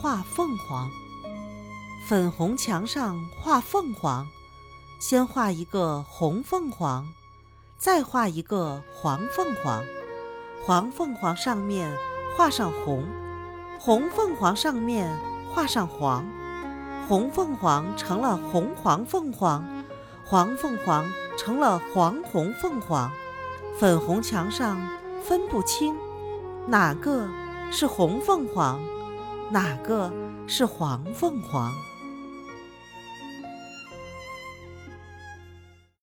画凤凰。粉红墙上画凤凰，先画一个红凤凰，再画一个黄凤凰。黄凤凰上面画上红，红凤凰上面画上黄，红凤凰成了红黄凤凰，黄凤凰成了黄红凤凰。粉红墙上分不清，哪个是红凤凰，哪个是黄凤凰。